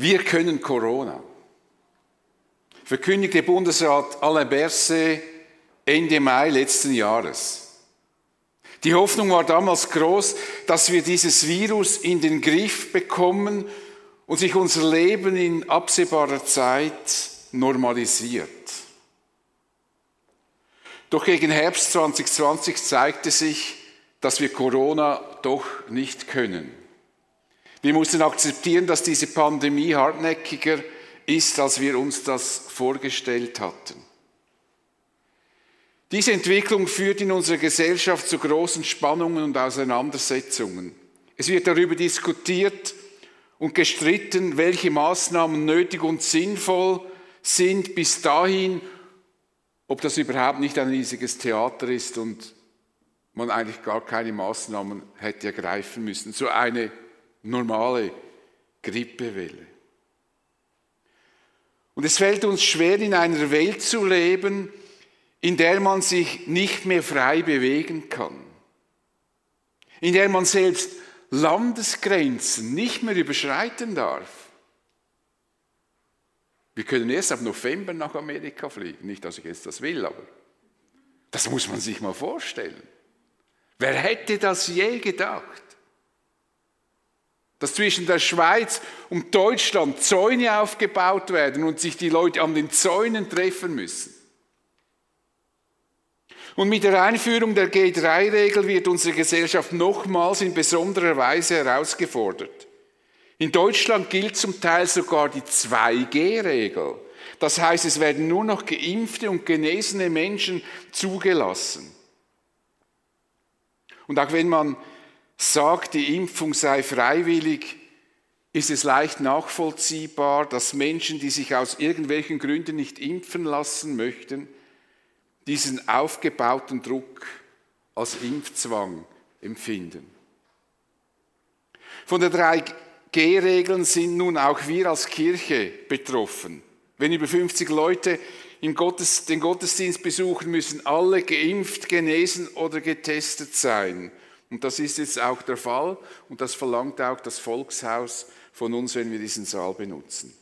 Wir können Corona. Verkündigte Bundesrat Alain Berset Ende Mai letzten Jahres. Die Hoffnung war damals groß, dass wir dieses Virus in den Griff bekommen und sich unser Leben in absehbarer Zeit normalisiert. Doch gegen Herbst 2020 zeigte sich, dass wir Corona doch nicht können. Wir mussten akzeptieren, dass diese Pandemie hartnäckiger ist, als wir uns das vorgestellt hatten. Diese Entwicklung führt in unserer Gesellschaft zu großen Spannungen und Auseinandersetzungen. Es wird darüber diskutiert und gestritten, welche Maßnahmen nötig und sinnvoll sind bis dahin, ob das überhaupt nicht ein riesiges Theater ist und man eigentlich gar keine Maßnahmen hätte ergreifen müssen. So eine normale Grippewelle. Und es fällt uns schwer, in einer Welt zu leben, in der man sich nicht mehr frei bewegen kann, in der man selbst Landesgrenzen nicht mehr überschreiten darf. Wir können erst ab November nach Amerika fliegen, nicht, dass ich jetzt das will, aber das muss man sich mal vorstellen. Wer hätte das je gedacht? Dass zwischen der Schweiz und Deutschland Zäune aufgebaut werden und sich die Leute an den Zäunen treffen müssen. Und mit der Einführung der G3-Regel wird unsere Gesellschaft nochmals in besonderer Weise herausgefordert. In Deutschland gilt zum Teil sogar die 2G-Regel. Das heißt, es werden nur noch geimpfte und genesene Menschen zugelassen. Und auch wenn man sagt, die Impfung sei freiwillig, ist es leicht nachvollziehbar, dass Menschen, die sich aus irgendwelchen Gründen nicht impfen lassen möchten, diesen aufgebauten Druck als Impfzwang empfinden. Von der 3G-Regeln sind nun auch wir als Kirche betroffen. Wenn über 50 Leute den Gottesdienst besuchen, müssen alle geimpft, genesen oder getestet sein. Und das ist jetzt auch der Fall und das verlangt auch das Volkshaus von uns, wenn wir diesen Saal benutzen.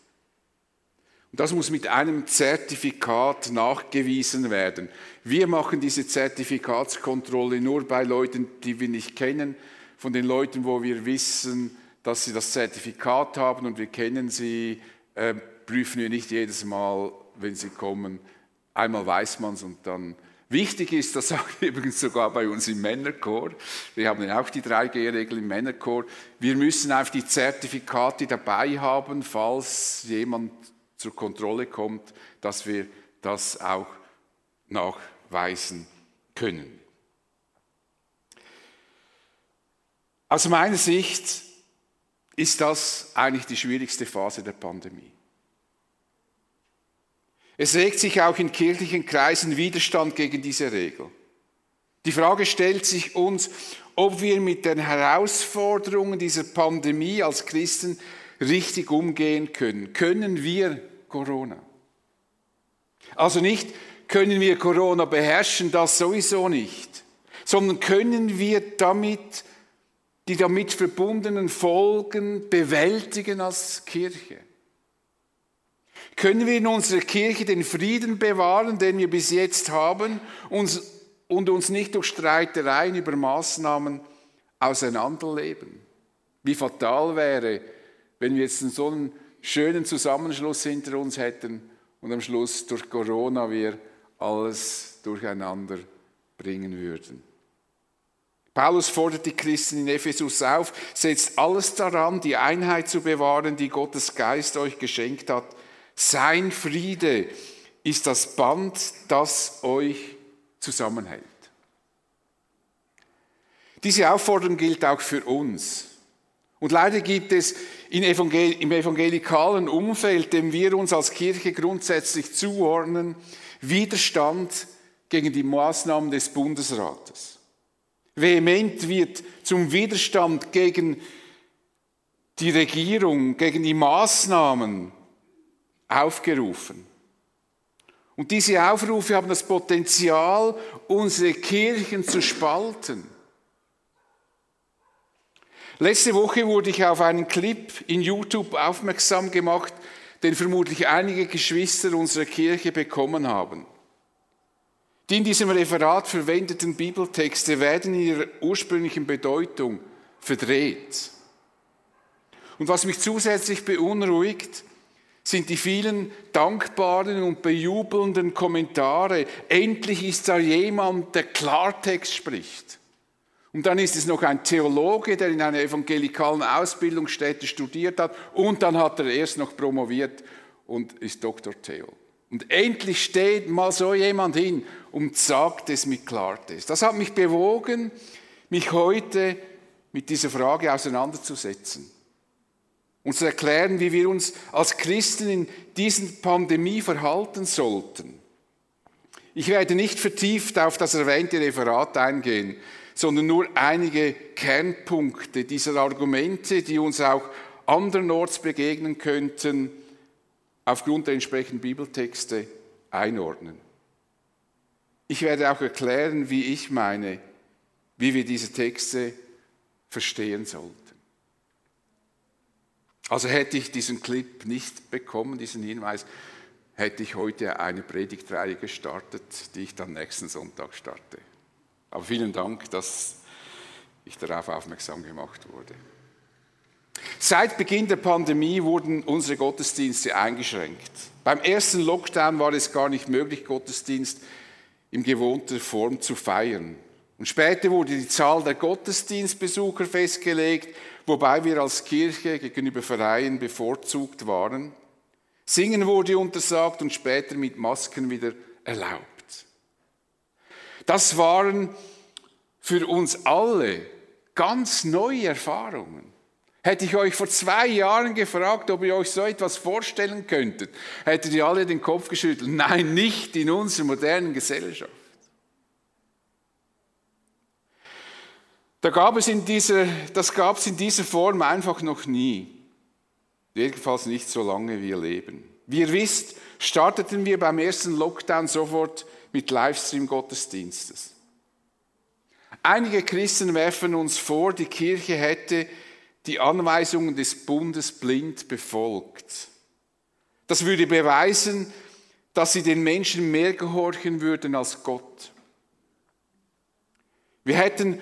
Und das muss mit einem Zertifikat nachgewiesen werden. Wir machen diese Zertifikatskontrolle nur bei Leuten, die wir nicht kennen, von den Leuten, wo wir wissen, dass sie das Zertifikat haben und wir kennen sie, äh, prüfen wir nicht jedes Mal, wenn sie kommen. Einmal weiß man es und dann Wichtig ist, das sagt übrigens sogar bei uns im Männerchor, wir haben ja auch die 3G-Regel im Männerchor, wir müssen auf die Zertifikate dabei haben, falls jemand zur Kontrolle kommt, dass wir das auch nachweisen können. Aus meiner Sicht ist das eigentlich die schwierigste Phase der Pandemie. Es regt sich auch in kirchlichen Kreisen Widerstand gegen diese Regel. Die Frage stellt sich uns, ob wir mit den Herausforderungen dieser Pandemie als Christen richtig umgehen können. Können wir Corona? Also nicht, können wir Corona beherrschen, das sowieso nicht, sondern können wir damit die damit verbundenen Folgen bewältigen als Kirche? Können wir in unserer Kirche den Frieden bewahren, den wir bis jetzt haben, und uns nicht durch Streitereien über Maßnahmen auseinanderleben? Wie fatal wäre, wenn wir jetzt so einen schönen Zusammenschluss hinter uns hätten und am Schluss durch Corona wir alles durcheinander bringen würden. Paulus fordert die Christen in Ephesus auf, setzt alles daran, die Einheit zu bewahren, die Gottes Geist euch geschenkt hat. Sein Friede ist das Band, das euch zusammenhält. Diese Aufforderung gilt auch für uns. Und leider gibt es im evangelikalen Umfeld, dem wir uns als Kirche grundsätzlich zuordnen, Widerstand gegen die Maßnahmen des Bundesrates. Vehement wird zum Widerstand gegen die Regierung, gegen die Maßnahmen aufgerufen. Und diese Aufrufe haben das Potenzial, unsere Kirchen zu spalten. Letzte Woche wurde ich auf einen Clip in YouTube aufmerksam gemacht, den vermutlich einige Geschwister unserer Kirche bekommen haben. Die in diesem Referat verwendeten Bibeltexte werden in ihrer ursprünglichen Bedeutung verdreht. Und was mich zusätzlich beunruhigt, sind die vielen dankbaren und bejubelnden Kommentare. Endlich ist da jemand, der Klartext spricht. Und dann ist es noch ein Theologe, der in einer evangelikalen Ausbildungsstätte studiert hat. Und dann hat er erst noch promoviert und ist Dr. Theo. Und endlich steht mal so jemand hin und sagt es mit Klartext. Das hat mich bewogen, mich heute mit dieser Frage auseinanderzusetzen und zu erklären, wie wir uns als Christen in diesen Pandemie verhalten sollten. Ich werde nicht vertieft auf das erwähnte Referat eingehen, sondern nur einige Kernpunkte dieser Argumente, die uns auch andernorts begegnen könnten, aufgrund der entsprechenden Bibeltexte einordnen. Ich werde auch erklären, wie ich meine, wie wir diese Texte verstehen sollten. Also hätte ich diesen Clip nicht bekommen, diesen Hinweis, hätte ich heute eine Predigtreihe gestartet, die ich dann nächsten Sonntag starte. Aber vielen Dank, dass ich darauf aufmerksam gemacht wurde. Seit Beginn der Pandemie wurden unsere Gottesdienste eingeschränkt. Beim ersten Lockdown war es gar nicht möglich, Gottesdienst in gewohnter Form zu feiern. Und später wurde die Zahl der Gottesdienstbesucher festgelegt, wobei wir als Kirche gegenüber Vereinen bevorzugt waren. Singen wurde untersagt und später mit Masken wieder erlaubt. Das waren für uns alle ganz neue Erfahrungen. Hätte ich euch vor zwei Jahren gefragt, ob ihr euch so etwas vorstellen könntet, hättet ihr alle den Kopf geschüttelt. Nein, nicht in unserer modernen Gesellschaft. Da gab es in dieser, das gab es in dieser Form einfach noch nie. Jedenfalls nicht so lange wir leben. Wie ihr wisst, starteten wir beim ersten Lockdown sofort mit Livestream-Gottesdienstes. Einige Christen werfen uns vor, die Kirche hätte die Anweisungen des Bundes blind befolgt. Das würde beweisen, dass sie den Menschen mehr gehorchen würden als Gott. Wir hätten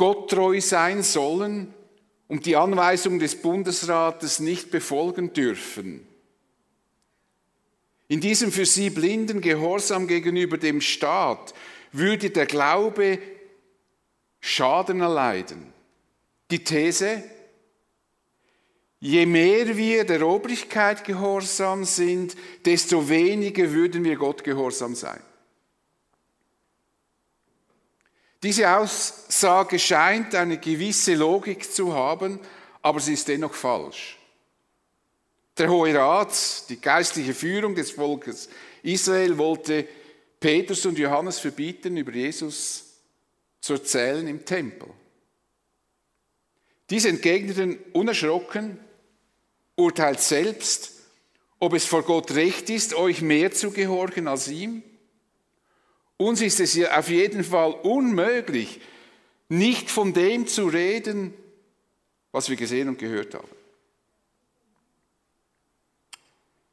gotttreu sein sollen und die Anweisung des Bundesrates nicht befolgen dürfen. In diesem für sie blinden Gehorsam gegenüber dem Staat würde der Glaube Schaden erleiden. Die These, je mehr wir der Obrigkeit gehorsam sind, desto weniger würden wir Gott gehorsam sein. Diese Aussage scheint eine gewisse Logik zu haben, aber sie ist dennoch falsch. Der Hohe Rat, die geistliche Führung des Volkes Israel, wollte Petrus und Johannes verbieten, über Jesus zu erzählen im Tempel. Diese entgegneten unerschrocken, urteilt selbst, ob es vor Gott recht ist, euch mehr zu gehorchen als ihm. Uns ist es ja auf jeden Fall unmöglich, nicht von dem zu reden, was wir gesehen und gehört haben.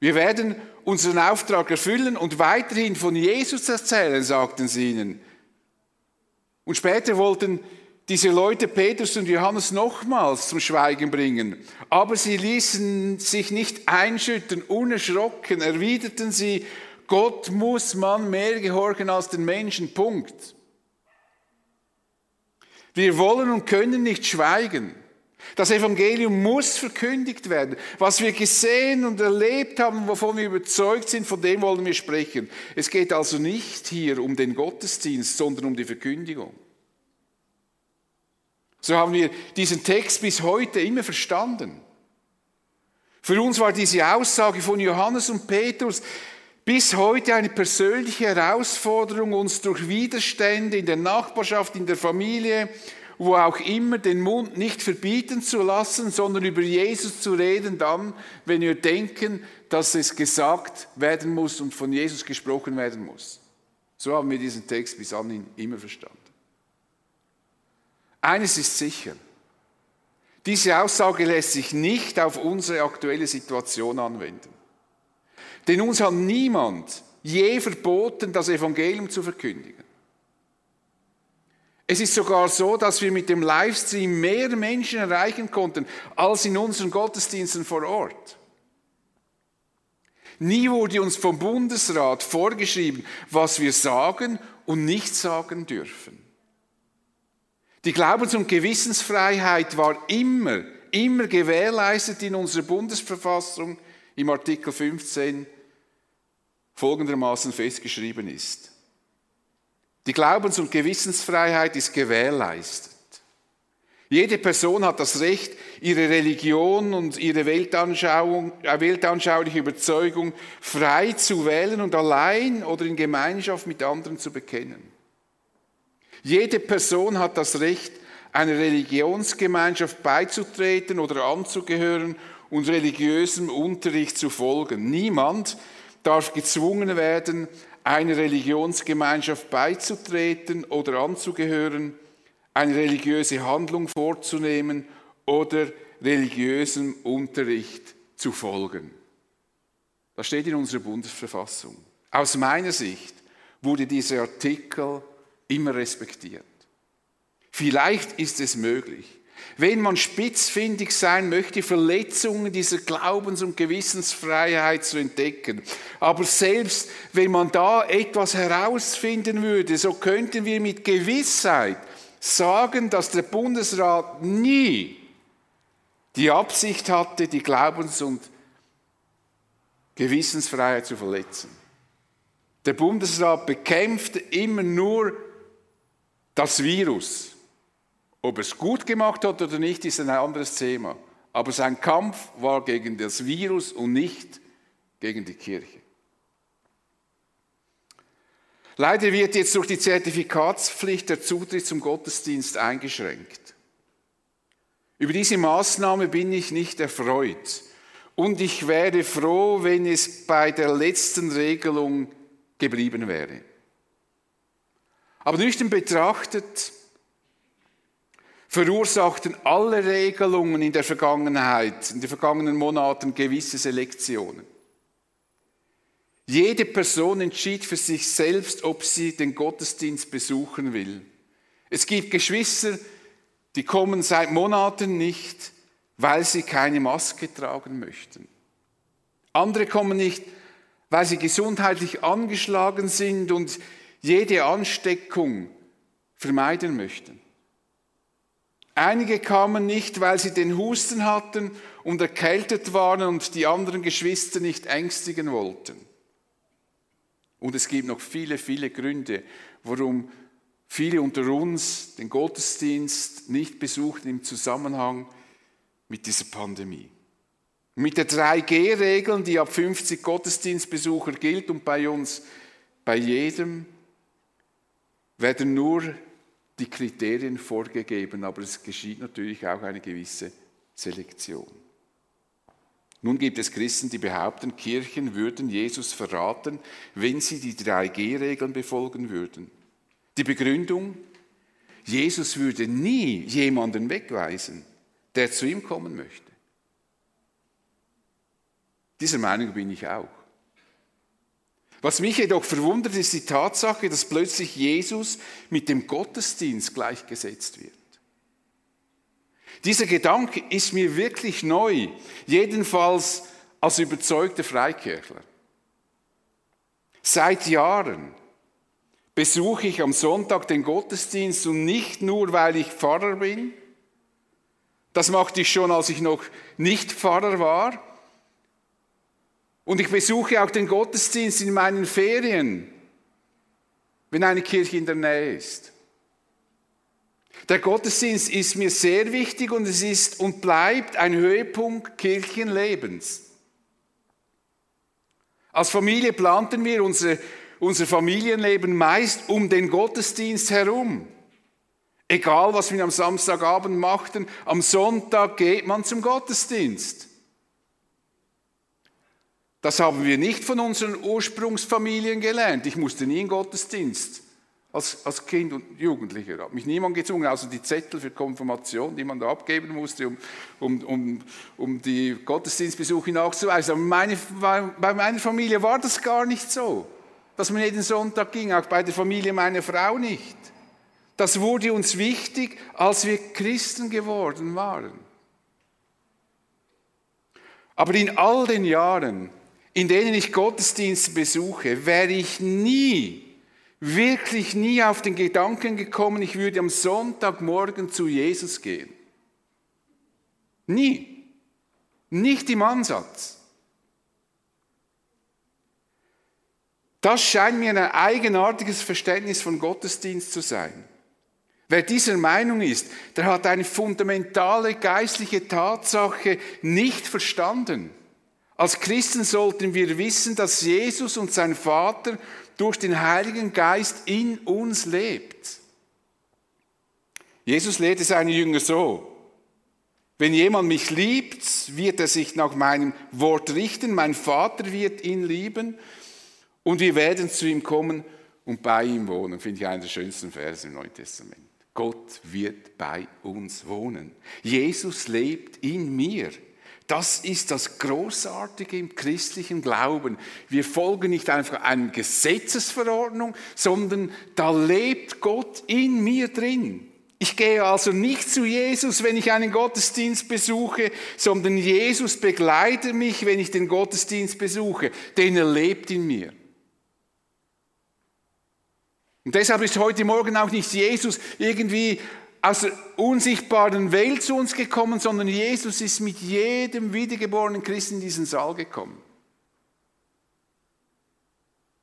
Wir werden unseren Auftrag erfüllen und weiterhin von Jesus erzählen, sagten sie ihnen. Und später wollten diese Leute Petrus und Johannes nochmals zum Schweigen bringen. Aber sie ließen sich nicht einschüttern, unerschrocken erwiderten sie, Gott muss man mehr gehorchen als den Menschen. Punkt. Wir wollen und können nicht schweigen. Das Evangelium muss verkündigt werden. Was wir gesehen und erlebt haben, wovon wir überzeugt sind, von dem wollen wir sprechen. Es geht also nicht hier um den Gottesdienst, sondern um die Verkündigung. So haben wir diesen Text bis heute immer verstanden. Für uns war diese Aussage von Johannes und Petrus bis heute eine persönliche Herausforderung, uns durch Widerstände in der Nachbarschaft, in der Familie, wo auch immer, den Mund nicht verbieten zu lassen, sondern über Jesus zu reden, dann, wenn wir denken, dass es gesagt werden muss und von Jesus gesprochen werden muss. So haben wir diesen Text bis anhin immer verstanden. Eines ist sicher, Diese Aussage lässt sich nicht auf unsere aktuelle Situation anwenden. Denn uns hat niemand je verboten, das Evangelium zu verkündigen. Es ist sogar so, dass wir mit dem Livestream mehr Menschen erreichen konnten als in unseren Gottesdiensten vor Ort. Nie wurde uns vom Bundesrat vorgeschrieben, was wir sagen und nicht sagen dürfen. Die Glaubens- und Gewissensfreiheit war immer, immer gewährleistet in unserer Bundesverfassung im Artikel 15 folgendermaßen festgeschrieben ist. Die Glaubens- und Gewissensfreiheit ist gewährleistet. Jede Person hat das Recht, ihre Religion und ihre Weltanschauung, äh, weltanschauliche Überzeugung frei zu wählen und allein oder in Gemeinschaft mit anderen zu bekennen. Jede Person hat das Recht, einer Religionsgemeinschaft beizutreten oder anzugehören und religiösem Unterricht zu folgen. Niemand darf gezwungen werden, einer Religionsgemeinschaft beizutreten oder anzugehören, eine religiöse Handlung vorzunehmen oder religiösem Unterricht zu folgen. Das steht in unserer Bundesverfassung. Aus meiner Sicht wurde dieser Artikel immer respektiert. Vielleicht ist es möglich, wenn man spitzfindig sein möchte, Verletzungen dieser Glaubens- und Gewissensfreiheit zu entdecken. Aber selbst wenn man da etwas herausfinden würde, so könnten wir mit Gewissheit sagen, dass der Bundesrat nie die Absicht hatte, die Glaubens- und Gewissensfreiheit zu verletzen. Der Bundesrat bekämpfte immer nur das Virus. Ob er es gut gemacht hat oder nicht, ist ein anderes Thema. Aber sein Kampf war gegen das Virus und nicht gegen die Kirche. Leider wird jetzt durch die Zertifikatspflicht der Zutritt zum Gottesdienst eingeschränkt. Über diese Maßnahme bin ich nicht erfreut. Und ich wäre froh, wenn es bei der letzten Regelung geblieben wäre. Aber nüchtern betrachtet verursachten alle Regelungen in der Vergangenheit, in den vergangenen Monaten gewisse Selektionen. Jede Person entschied für sich selbst, ob sie den Gottesdienst besuchen will. Es gibt Geschwister, die kommen seit Monaten nicht, weil sie keine Maske tragen möchten. Andere kommen nicht, weil sie gesundheitlich angeschlagen sind und jede Ansteckung vermeiden möchten. Einige kamen nicht, weil sie den Husten hatten und erkältet waren und die anderen Geschwister nicht ängstigen wollten. Und es gibt noch viele, viele Gründe, warum viele unter uns den Gottesdienst nicht besuchten im Zusammenhang mit dieser Pandemie. Mit der 3G-Regel, die ab 50 Gottesdienstbesucher gilt und bei uns bei jedem, werden nur die Kriterien vorgegeben, aber es geschieht natürlich auch eine gewisse Selektion. Nun gibt es Christen, die behaupten, Kirchen würden Jesus verraten, wenn sie die 3G-Regeln befolgen würden. Die Begründung, Jesus würde nie jemanden wegweisen, der zu ihm kommen möchte. Dieser Meinung bin ich auch. Was mich jedoch verwundert, ist die Tatsache, dass plötzlich Jesus mit dem Gottesdienst gleichgesetzt wird. Dieser Gedanke ist mir wirklich neu, jedenfalls als überzeugter Freikirchler. Seit Jahren besuche ich am Sonntag den Gottesdienst und nicht nur, weil ich Pfarrer bin. Das machte ich schon, als ich noch nicht Pfarrer war. Und ich besuche auch den Gottesdienst in meinen Ferien, wenn eine Kirche in der Nähe ist. Der Gottesdienst ist mir sehr wichtig und es ist und bleibt ein Höhepunkt Kirchenlebens. Als Familie planten wir unsere, unser Familienleben meist um den Gottesdienst herum. Egal, was wir am Samstagabend machten, am Sonntag geht man zum Gottesdienst. Das haben wir nicht von unseren Ursprungsfamilien gelernt. Ich musste nie in Gottesdienst als, als Kind und Jugendlicher. Hat mich niemand gezwungen, außer die Zettel für Konfirmation, die man da abgeben musste, um, um, um, um die Gottesdienstbesuche nachzuweisen. Aber meine, bei meiner Familie war das gar nicht so, dass man jeden Sonntag ging, auch bei der Familie meiner Frau nicht. Das wurde uns wichtig, als wir Christen geworden waren. Aber in all den Jahren, in denen ich Gottesdienste besuche, wäre ich nie, wirklich nie auf den Gedanken gekommen, ich würde am Sonntagmorgen zu Jesus gehen. Nie. Nicht im Ansatz. Das scheint mir ein eigenartiges Verständnis von Gottesdienst zu sein. Wer dieser Meinung ist, der hat eine fundamentale geistliche Tatsache nicht verstanden. Als Christen sollten wir wissen, dass Jesus und sein Vater durch den Heiligen Geist in uns lebt. Jesus lehrte seine Jünger so, wenn jemand mich liebt, wird er sich nach meinem Wort richten, mein Vater wird ihn lieben und wir werden zu ihm kommen und bei ihm wohnen. Finde ich einen der schönsten Verse im Neuen Testament. Gott wird bei uns wohnen. Jesus lebt in mir. Das ist das Großartige im christlichen Glauben. Wir folgen nicht einfach einer Gesetzesverordnung, sondern da lebt Gott in mir drin. Ich gehe also nicht zu Jesus, wenn ich einen Gottesdienst besuche, sondern Jesus begleitet mich, wenn ich den Gottesdienst besuche, denn er lebt in mir. Und deshalb ist heute Morgen auch nicht Jesus irgendwie aus der unsichtbaren Welt zu uns gekommen, sondern Jesus ist mit jedem wiedergeborenen Christen in diesen Saal gekommen.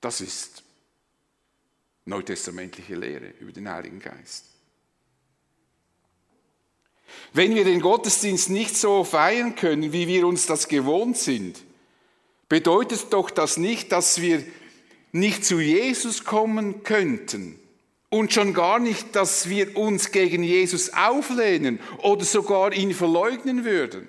Das ist neutestamentliche Lehre über den Heiligen Geist. Wenn wir den Gottesdienst nicht so feiern können, wie wir uns das gewohnt sind, bedeutet doch das nicht, dass wir nicht zu Jesus kommen könnten und schon gar nicht, dass wir uns gegen Jesus auflehnen oder sogar ihn verleugnen würden.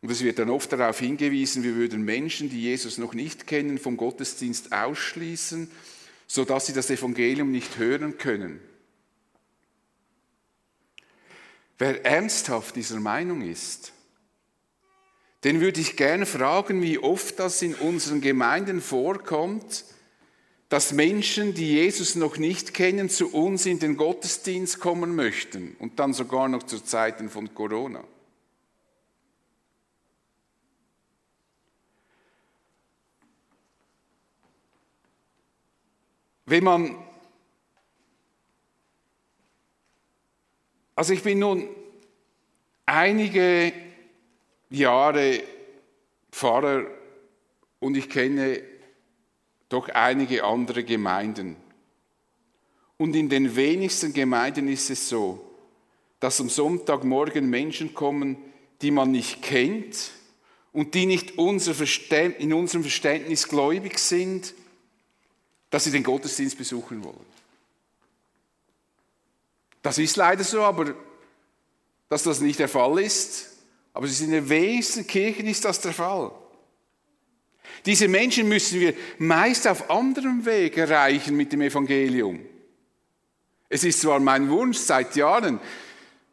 Und es wird dann oft darauf hingewiesen, wir würden Menschen, die Jesus noch nicht kennen, vom Gottesdienst ausschließen, sodass sie das Evangelium nicht hören können. Wer ernsthaft dieser Meinung ist, den würde ich gerne fragen, wie oft das in unseren Gemeinden vorkommt, dass Menschen, die Jesus noch nicht kennen, zu uns in den Gottesdienst kommen möchten und dann sogar noch zu Zeiten von Corona. Wenn man, also ich bin nun einige Jahre Pfarrer und ich kenne doch einige andere Gemeinden. Und in den wenigsten Gemeinden ist es so, dass am Sonntagmorgen Menschen kommen, die man nicht kennt und die nicht in unserem Verständnis gläubig sind, dass sie den Gottesdienst besuchen wollen. Das ist leider so, aber dass das nicht der Fall ist, aber in den wenigsten Kirchen ist das der Fall. Diese Menschen müssen wir meist auf anderem Weg erreichen mit dem Evangelium. Es ist zwar mein Wunsch seit Jahren,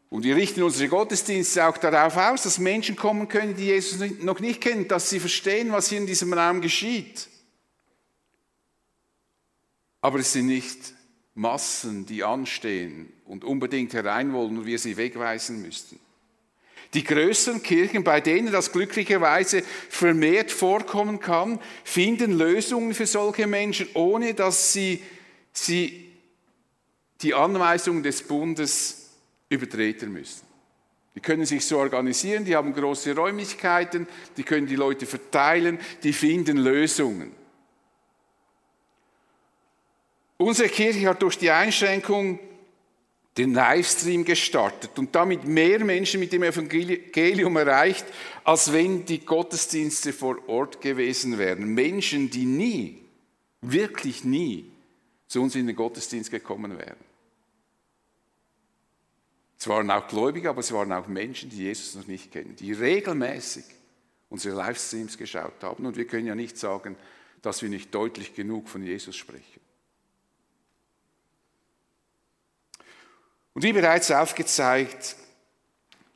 und wir richten unsere Gottesdienste auch darauf aus, dass Menschen kommen können, die Jesus noch nicht kennen, dass sie verstehen, was hier in diesem Raum geschieht. Aber es sind nicht Massen, die anstehen und unbedingt herein wollen und wir sie wegweisen müssten. Die größeren Kirchen, bei denen das glücklicherweise vermehrt vorkommen kann, finden Lösungen für solche Menschen, ohne dass sie, sie die Anweisungen des Bundes übertreten müssen. Die können sich so organisieren, die haben große Räumlichkeiten, die können die Leute verteilen, die finden Lösungen. Unsere Kirche hat durch die Einschränkung den Livestream gestartet und damit mehr Menschen mit dem Evangelium erreicht, als wenn die Gottesdienste vor Ort gewesen wären. Menschen, die nie, wirklich nie zu uns in den Gottesdienst gekommen wären. Es waren auch Gläubige, aber es waren auch Menschen, die Jesus noch nicht kennen, die regelmäßig unsere Livestreams geschaut haben. Und wir können ja nicht sagen, dass wir nicht deutlich genug von Jesus sprechen. Und wie bereits aufgezeigt,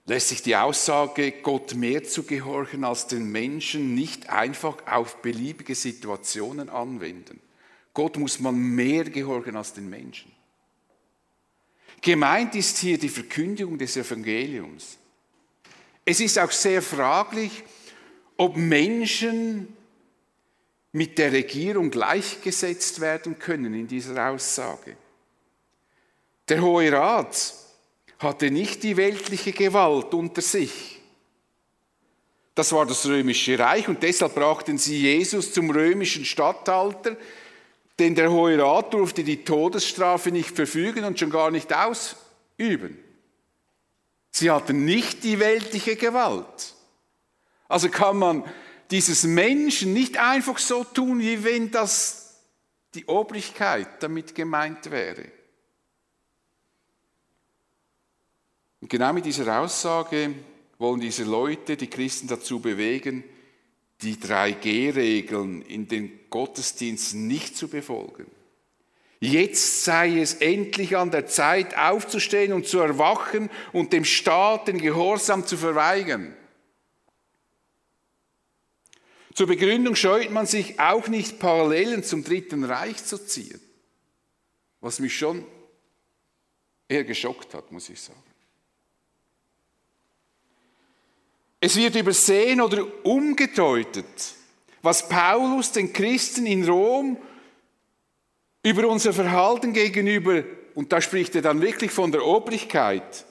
lässt sich die Aussage, Gott mehr zu gehorchen als den Menschen, nicht einfach auf beliebige Situationen anwenden. Gott muss man mehr gehorchen als den Menschen. Gemeint ist hier die Verkündigung des Evangeliums. Es ist auch sehr fraglich, ob Menschen mit der Regierung gleichgesetzt werden können in dieser Aussage. Der Hohe Rat hatte nicht die weltliche Gewalt unter sich. Das war das römische Reich und deshalb brachten sie Jesus zum römischen Statthalter, denn der Hohe Rat durfte die Todesstrafe nicht verfügen und schon gar nicht ausüben. Sie hatten nicht die weltliche Gewalt. Also kann man dieses Menschen nicht einfach so tun, wie wenn das die Obrigkeit damit gemeint wäre. Und genau mit dieser Aussage wollen diese Leute die Christen dazu bewegen, die 3G-Regeln in den Gottesdiensten nicht zu befolgen. Jetzt sei es endlich an der Zeit aufzustehen und zu erwachen und dem Staat den Gehorsam zu verweigern. Zur Begründung scheut man sich auch nicht Parallelen zum Dritten Reich zu ziehen, was mich schon eher geschockt hat, muss ich sagen. Es wird übersehen oder umgedeutet, was Paulus den Christen in Rom über unser Verhalten gegenüber, und da spricht er dann wirklich von der Obrigkeit,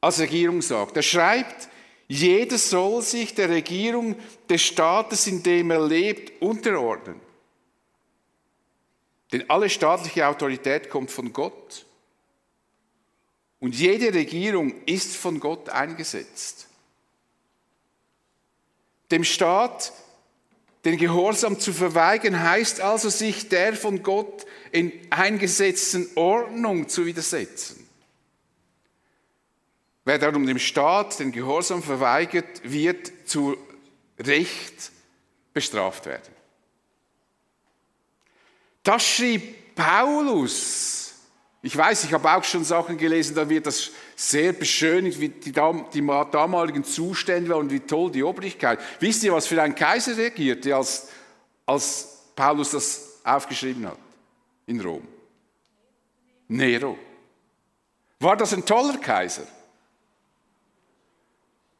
als Regierung sagt. Er schreibt, jeder soll sich der Regierung des Staates, in dem er lebt, unterordnen. Denn alle staatliche Autorität kommt von Gott. Und jede Regierung ist von Gott eingesetzt. Dem Staat den Gehorsam zu verweigern, heißt also, sich der von Gott in eingesetzten Ordnung zu widersetzen. Wer darum dem Staat den Gehorsam verweigert, wird zu Recht bestraft werden. Das schrieb Paulus ich weiß, ich habe auch schon Sachen gelesen, da wird das sehr beschönigt, wie die, die damaligen Zustände waren und wie toll die Obrigkeit. Wisst ihr, was für ein Kaiser regierte, als, als Paulus das aufgeschrieben hat in Rom? Nero. War das ein toller Kaiser?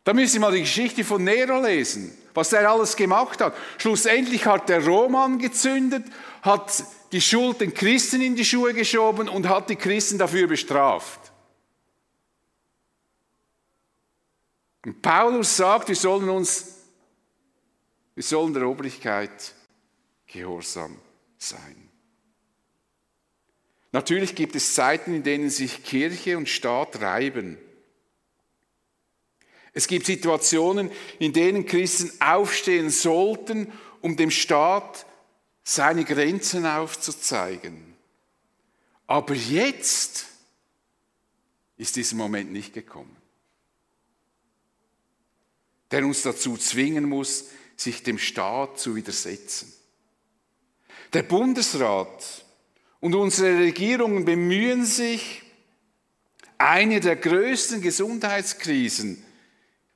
Da müsst ihr mal die Geschichte von Nero lesen, was er alles gemacht hat. Schlussendlich hat er Rom angezündet, hat die Schuld den Christen in die Schuhe geschoben und hat die Christen dafür bestraft. Und Paulus sagt, wir sollen uns, wir sollen der Obrigkeit gehorsam sein. Natürlich gibt es Zeiten, in denen sich Kirche und Staat reiben. Es gibt Situationen, in denen Christen aufstehen sollten, um dem Staat seine Grenzen aufzuzeigen. Aber jetzt ist dieser Moment nicht gekommen, der uns dazu zwingen muss, sich dem Staat zu widersetzen. Der Bundesrat und unsere Regierungen bemühen sich, eine der größten Gesundheitskrisen,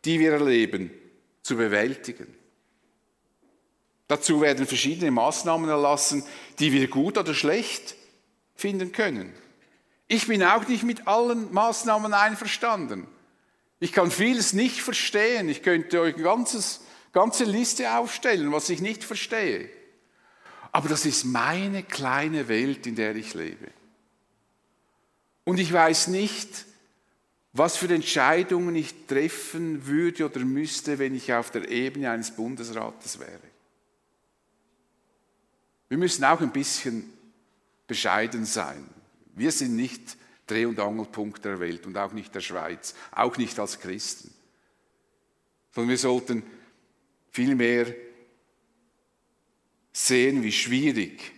die wir erleben, zu bewältigen. Dazu werden verschiedene Maßnahmen erlassen, die wir gut oder schlecht finden können. Ich bin auch nicht mit allen Maßnahmen einverstanden. Ich kann vieles nicht verstehen. Ich könnte euch eine ganzes, ganze Liste aufstellen, was ich nicht verstehe. Aber das ist meine kleine Welt, in der ich lebe. Und ich weiß nicht, was für Entscheidungen ich treffen würde oder müsste, wenn ich auf der Ebene eines Bundesrates wäre. Wir müssen auch ein bisschen bescheiden sein. Wir sind nicht Dreh- und Angelpunkt der Welt und auch nicht der Schweiz, auch nicht als Christen. Sondern wir sollten vielmehr sehen, wie schwierig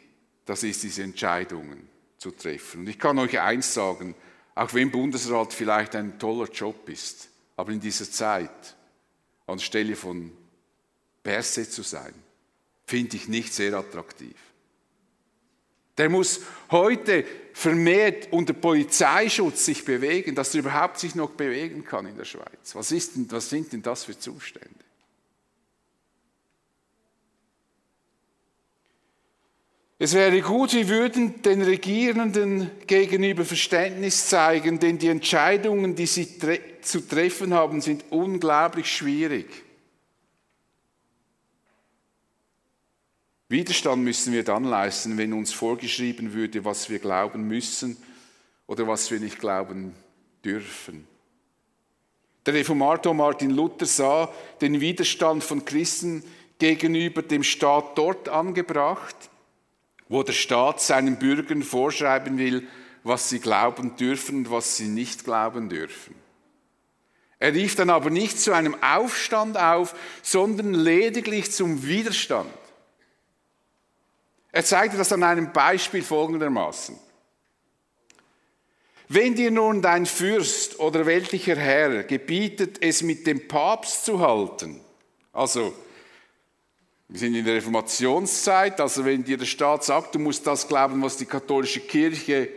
das ist, diese Entscheidungen zu treffen. Und ich kann euch eins sagen, auch wenn Bundesrat vielleicht ein toller Job ist, aber in dieser Zeit anstelle von Perse zu sein. Finde ich nicht sehr attraktiv. Der muss heute vermehrt unter Polizeischutz sich bewegen, dass er überhaupt sich noch bewegen kann in der Schweiz. Was, ist denn, was sind denn das für Zustände? Es wäre gut, wir würden den Regierenden gegenüber Verständnis zeigen, denn die Entscheidungen, die sie tre zu treffen haben, sind unglaublich schwierig. Widerstand müssen wir dann leisten, wenn uns vorgeschrieben würde, was wir glauben müssen oder was wir nicht glauben dürfen. Der Reformator Martin Luther sah den Widerstand von Christen gegenüber dem Staat dort angebracht, wo der Staat seinen Bürgern vorschreiben will, was sie glauben dürfen und was sie nicht glauben dürfen. Er rief dann aber nicht zu einem Aufstand auf, sondern lediglich zum Widerstand. Er zeigte das an einem Beispiel folgendermaßen. Wenn dir nun dein Fürst oder weltlicher Herr gebietet, es mit dem Papst zu halten, also wir sind in der Reformationszeit, also wenn dir der Staat sagt, du musst das glauben, was die katholische Kirche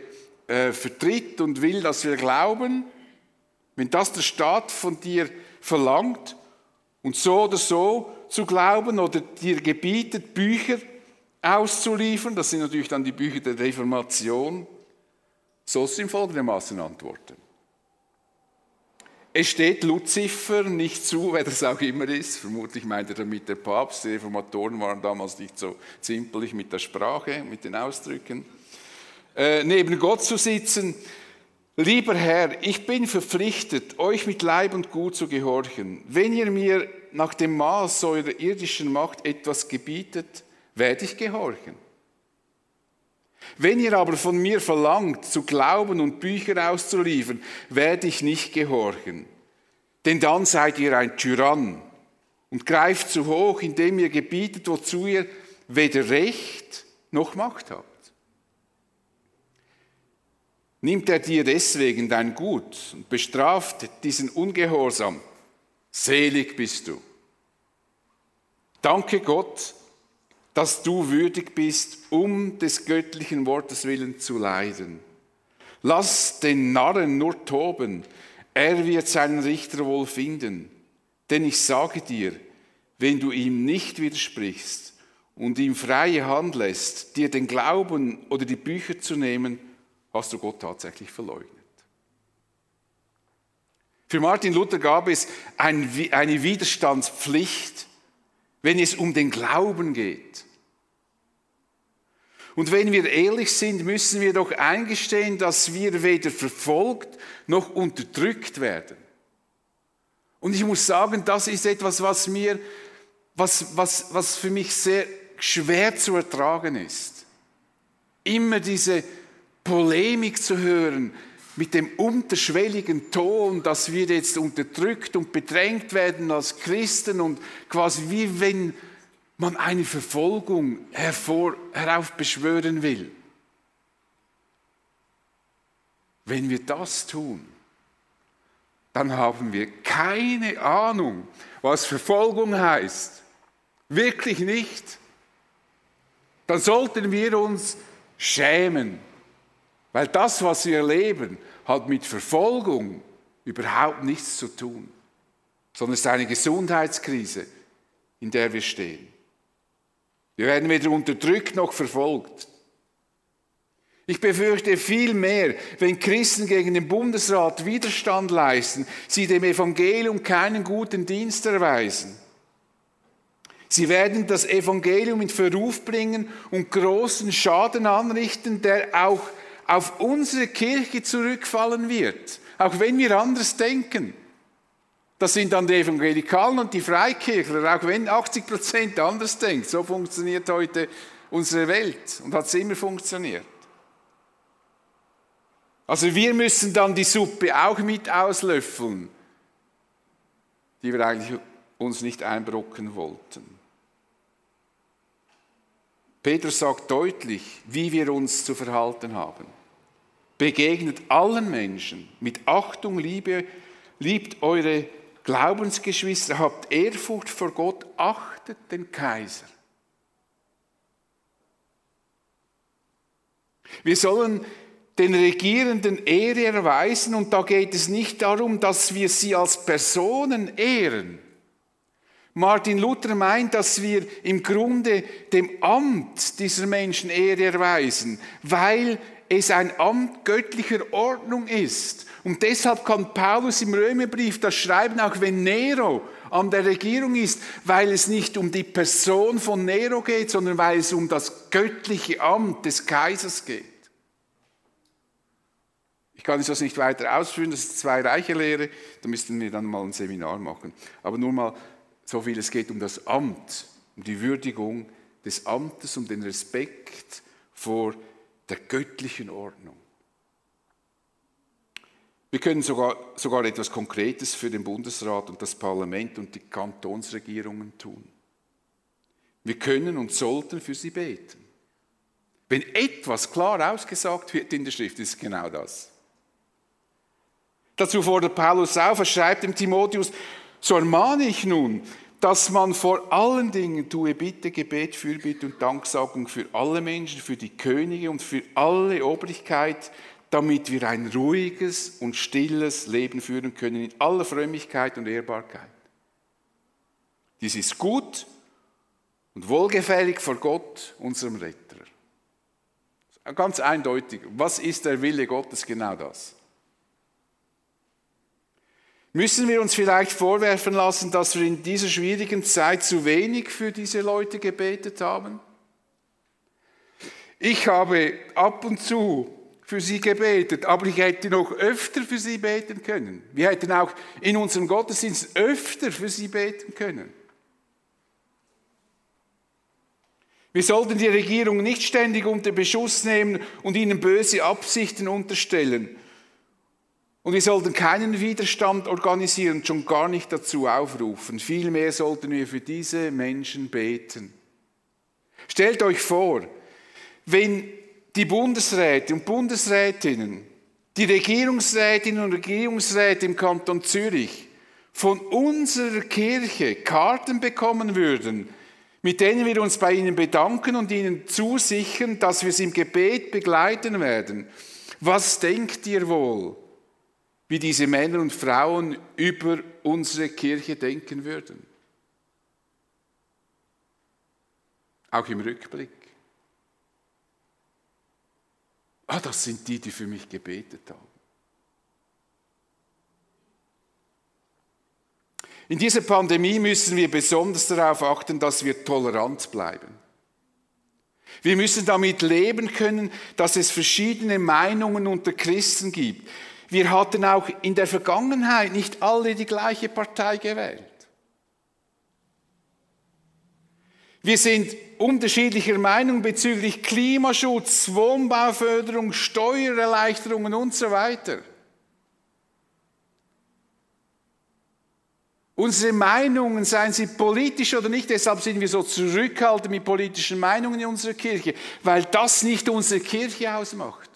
äh, vertritt und will, dass wir glauben, wenn das der Staat von dir verlangt und so oder so zu glauben oder dir gebietet, Bücher auszuliefern, das sind natürlich dann die Bücher der Reformation, sollst du ihm folgendermaßen antworten. Es steht Luzifer nicht zu, wer das auch immer ist. Vermutlich meint er damit der Papst. Die Reformatoren waren damals nicht so zimperlich mit der Sprache, mit den Ausdrücken. Äh, neben Gott zu sitzen. Lieber Herr, ich bin verpflichtet, euch mit Leib und Gut zu gehorchen. Wenn ihr mir nach dem Maß eurer irdischen Macht etwas gebietet, werde ich gehorchen. Wenn ihr aber von mir verlangt, zu glauben und Bücher auszuliefern, werde ich nicht gehorchen. Denn dann seid ihr ein Tyrann und greift zu hoch, indem ihr gebietet, wozu ihr weder Recht noch Macht habt. Nimmt er dir deswegen dein Gut und bestraft diesen Ungehorsam, selig bist du. Danke Gott, dass du würdig bist, um des göttlichen Wortes willen zu leiden. Lass den Narren nur toben, er wird seinen Richter wohl finden. Denn ich sage dir, wenn du ihm nicht widersprichst und ihm freie Hand lässt, dir den Glauben oder die Bücher zu nehmen, hast du Gott tatsächlich verleugnet. Für Martin Luther gab es eine Widerstandspflicht wenn es um den Glauben geht. Und wenn wir ehrlich sind, müssen wir doch eingestehen, dass wir weder verfolgt noch unterdrückt werden. Und ich muss sagen, das ist etwas, was mir, was, was, was für mich sehr schwer zu ertragen ist. Immer diese Polemik zu hören, mit dem unterschwelligen Ton, dass wir jetzt unterdrückt und bedrängt werden als Christen und quasi wie wenn man eine Verfolgung hervor, heraufbeschwören will. Wenn wir das tun, dann haben wir keine Ahnung, was Verfolgung heißt. Wirklich nicht. Dann sollten wir uns schämen, weil das, was wir erleben, hat mit Verfolgung überhaupt nichts zu tun, sondern es ist eine Gesundheitskrise, in der wir stehen. Wir werden weder unterdrückt noch verfolgt. Ich befürchte viel mehr, wenn Christen gegen den Bundesrat Widerstand leisten, sie dem Evangelium keinen guten Dienst erweisen. Sie werden das Evangelium in Verruf bringen und großen Schaden anrichten, der auch auf unsere Kirche zurückfallen wird, auch wenn wir anders denken. Das sind dann die Evangelikalen und die Freikirchler, auch wenn 80 Prozent anders denken. So funktioniert heute unsere Welt und hat es immer funktioniert. Also wir müssen dann die Suppe auch mit auslöffeln, die wir eigentlich uns nicht einbrocken wollten. Petrus sagt deutlich, wie wir uns zu verhalten haben begegnet allen Menschen mit Achtung, Liebe, liebt eure Glaubensgeschwister, habt Ehrfurcht vor Gott, achtet den Kaiser. Wir sollen den Regierenden Ehre erweisen und da geht es nicht darum, dass wir sie als Personen ehren. Martin Luther meint, dass wir im Grunde dem Amt dieser Menschen Ehre erweisen, weil es ein Amt göttlicher Ordnung ist. Und deshalb kann Paulus im Römerbrief das schreiben, auch wenn Nero an der Regierung ist, weil es nicht um die Person von Nero geht, sondern weil es um das göttliche Amt des Kaisers geht. Ich kann das nicht weiter ausführen, das ist zwei Reiche Lehre, da müssten wir dann mal ein Seminar machen. Aber nur mal so viel, es geht um das Amt, um die Würdigung des Amtes, um den Respekt vor der göttlichen Ordnung. Wir können sogar, sogar etwas Konkretes für den Bundesrat und das Parlament und die Kantonsregierungen tun. Wir können und sollten für sie beten. Wenn etwas klar ausgesagt wird in der Schrift, ist genau das. Dazu fordert Paulus auf, er schreibt dem Timotheus, so ermahne ich nun, dass man vor allen Dingen tue Bitte, Gebet, Fürbitte und Danksagung für alle Menschen, für die Könige und für alle Obrigkeit, damit wir ein ruhiges und stilles Leben führen können in aller Frömmigkeit und Ehrbarkeit. Dies ist gut und wohlgefällig vor Gott, unserem Retter. Ganz eindeutig, was ist der Wille Gottes? Genau das. Müssen wir uns vielleicht vorwerfen lassen, dass wir in dieser schwierigen Zeit zu wenig für diese Leute gebetet haben? Ich habe ab und zu für sie gebetet, aber ich hätte noch öfter für sie beten können. Wir hätten auch in unserem Gottesdienst öfter für sie beten können. Wir sollten die Regierung nicht ständig unter Beschuss nehmen und ihnen böse Absichten unterstellen. Und wir sollten keinen Widerstand organisieren, schon gar nicht dazu aufrufen. Vielmehr sollten wir für diese Menschen beten. Stellt euch vor, wenn die Bundesräte und Bundesrätinnen, die Regierungsrätinnen und Regierungsräte im Kanton Zürich von unserer Kirche Karten bekommen würden, mit denen wir uns bei ihnen bedanken und ihnen zusichern, dass wir sie im Gebet begleiten werden. Was denkt ihr wohl? wie diese Männer und Frauen über unsere Kirche denken würden. Auch im Rückblick. Ah, das sind die, die für mich gebetet haben. In dieser Pandemie müssen wir besonders darauf achten, dass wir tolerant bleiben. Wir müssen damit leben können, dass es verschiedene Meinungen unter Christen gibt. Wir hatten auch in der Vergangenheit nicht alle die gleiche Partei gewählt. Wir sind unterschiedlicher Meinung bezüglich Klimaschutz, Wohnbauförderung, Steuererleichterungen und so weiter. Unsere Meinungen, seien sie politisch oder nicht, deshalb sind wir so zurückhaltend mit politischen Meinungen in unserer Kirche, weil das nicht unsere Kirche ausmacht.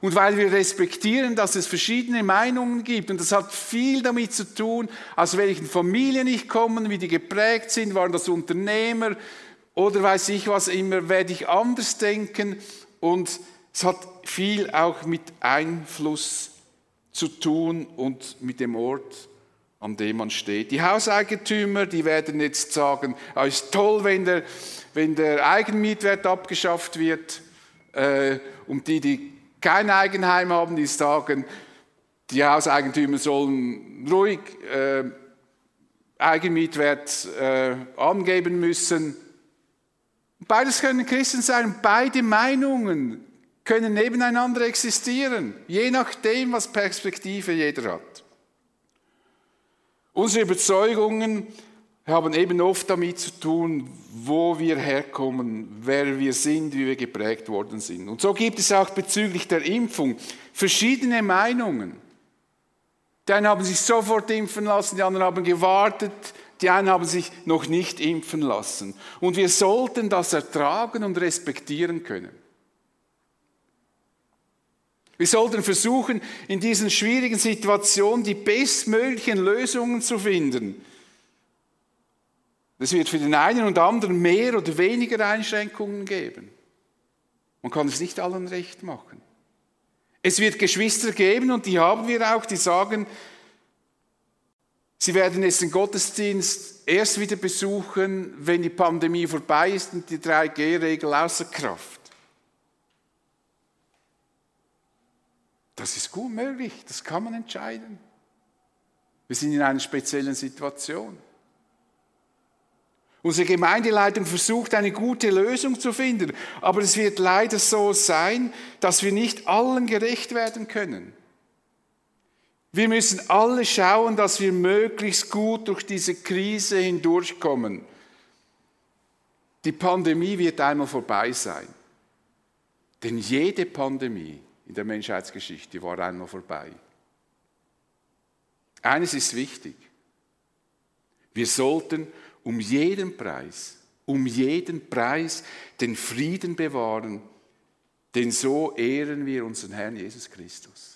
Und weil wir respektieren, dass es verschiedene Meinungen gibt, und das hat viel damit zu tun, aus welchen Familien ich komme, wie die geprägt sind, waren das Unternehmer oder weiß ich was immer, werde ich anders denken. Und es hat viel auch mit Einfluss zu tun und mit dem Ort, an dem man steht. Die Hauseigentümer, die werden jetzt sagen, es ah, ist toll, wenn der, wenn der Eigenmietwert abgeschafft wird. Äh, und die, die kein Eigenheim haben, die sagen, die Hauseigentümer sollen ruhig äh, Eigenmietwert äh, angeben müssen. Beides können Christen sein. Beide Meinungen können nebeneinander existieren, je nachdem, was Perspektive jeder hat. Unsere Überzeugungen haben eben oft damit zu tun, wo wir herkommen, wer wir sind, wie wir geprägt worden sind. Und so gibt es auch bezüglich der Impfung verschiedene Meinungen. Die einen haben sich sofort impfen lassen, die anderen haben gewartet, die einen haben sich noch nicht impfen lassen. Und wir sollten das ertragen und respektieren können. Wir sollten versuchen, in diesen schwierigen Situationen die bestmöglichen Lösungen zu finden. Es wird für den einen und anderen mehr oder weniger Einschränkungen geben. Man kann es nicht allen recht machen. Es wird Geschwister geben und die haben wir auch, die sagen, sie werden jetzt den Gottesdienst erst wieder besuchen, wenn die Pandemie vorbei ist und die 3G-Regel außer Kraft. Das ist gut möglich, das kann man entscheiden. Wir sind in einer speziellen Situation. Unsere Gemeindeleitung versucht eine gute Lösung zu finden, aber es wird leider so sein, dass wir nicht allen gerecht werden können. Wir müssen alle schauen, dass wir möglichst gut durch diese Krise hindurchkommen. Die Pandemie wird einmal vorbei sein. Denn jede Pandemie in der Menschheitsgeschichte war einmal vorbei. Eines ist wichtig. Wir sollten um jeden Preis, um jeden Preis den Frieden bewahren, denn so ehren wir unseren Herrn Jesus Christus.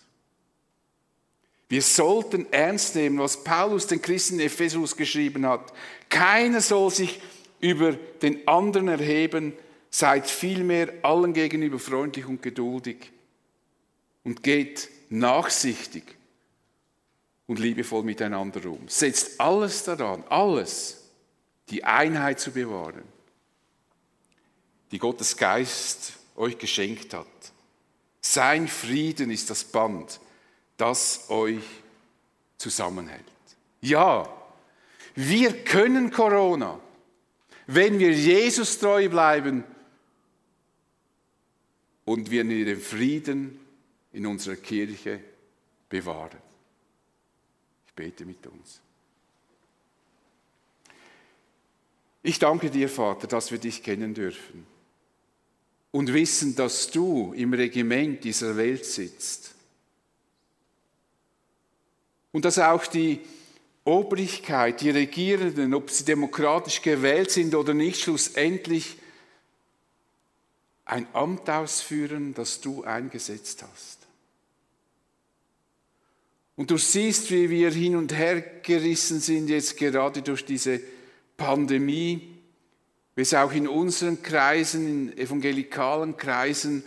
Wir sollten ernst nehmen, was Paulus den Christen in Ephesus geschrieben hat. Keiner soll sich über den anderen erheben, seid vielmehr allen gegenüber freundlich und geduldig und geht nachsichtig und liebevoll miteinander um. Setzt alles daran, alles, die Einheit zu bewahren, die Gottes Geist euch geschenkt hat. Sein Frieden ist das Band, das euch zusammenhält. Ja, wir können Corona, wenn wir Jesus treu bleiben und wir den Frieden in unserer Kirche bewahren. Ich bete mit uns. Ich danke dir, Vater, dass wir dich kennen dürfen und wissen, dass du im Regiment dieser Welt sitzt und dass auch die Obrigkeit, die Regierenden, ob sie demokratisch gewählt sind oder nicht, schlussendlich ein Amt ausführen, das du eingesetzt hast. Und du siehst, wie wir hin und her gerissen sind jetzt gerade durch diese Pandemie, wie es auch in unseren Kreisen, in evangelikalen Kreisen,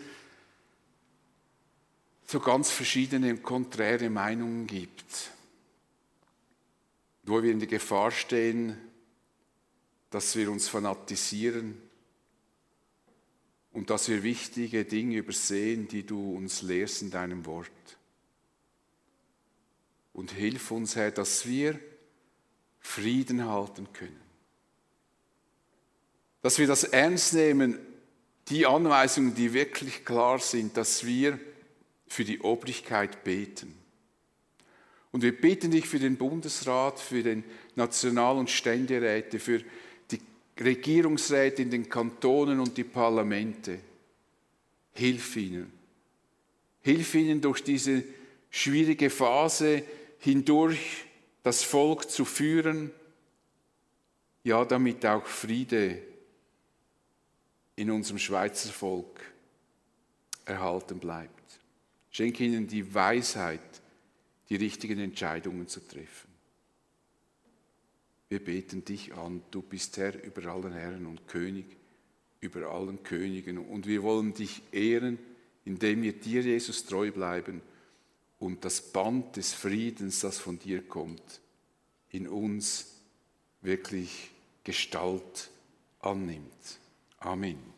so ganz verschiedene und konträre Meinungen gibt, wo wir in der Gefahr stehen, dass wir uns fanatisieren und dass wir wichtige Dinge übersehen, die du uns lehrst in deinem Wort. Und hilf uns, Herr, dass wir Frieden halten können. Dass wir das ernst nehmen, die Anweisungen, die wirklich klar sind, dass wir für die Obrigkeit beten. Und wir beten dich für den Bundesrat, für den National- und Ständeräte, für die Regierungsräte in den Kantonen und die Parlamente. Hilf ihnen. Hilf ihnen durch diese schwierige Phase hindurch das Volk zu führen, ja, damit auch Friede in unserem Schweizer Volk erhalten bleibt. Schenke ihnen die Weisheit, die richtigen Entscheidungen zu treffen. Wir beten dich an, du bist Herr über allen Herren und König, über allen Königen. Und wir wollen dich ehren, indem wir dir, Jesus, treu bleiben und das Band des Friedens, das von dir kommt, in uns wirklich Gestalt annimmt. Amen.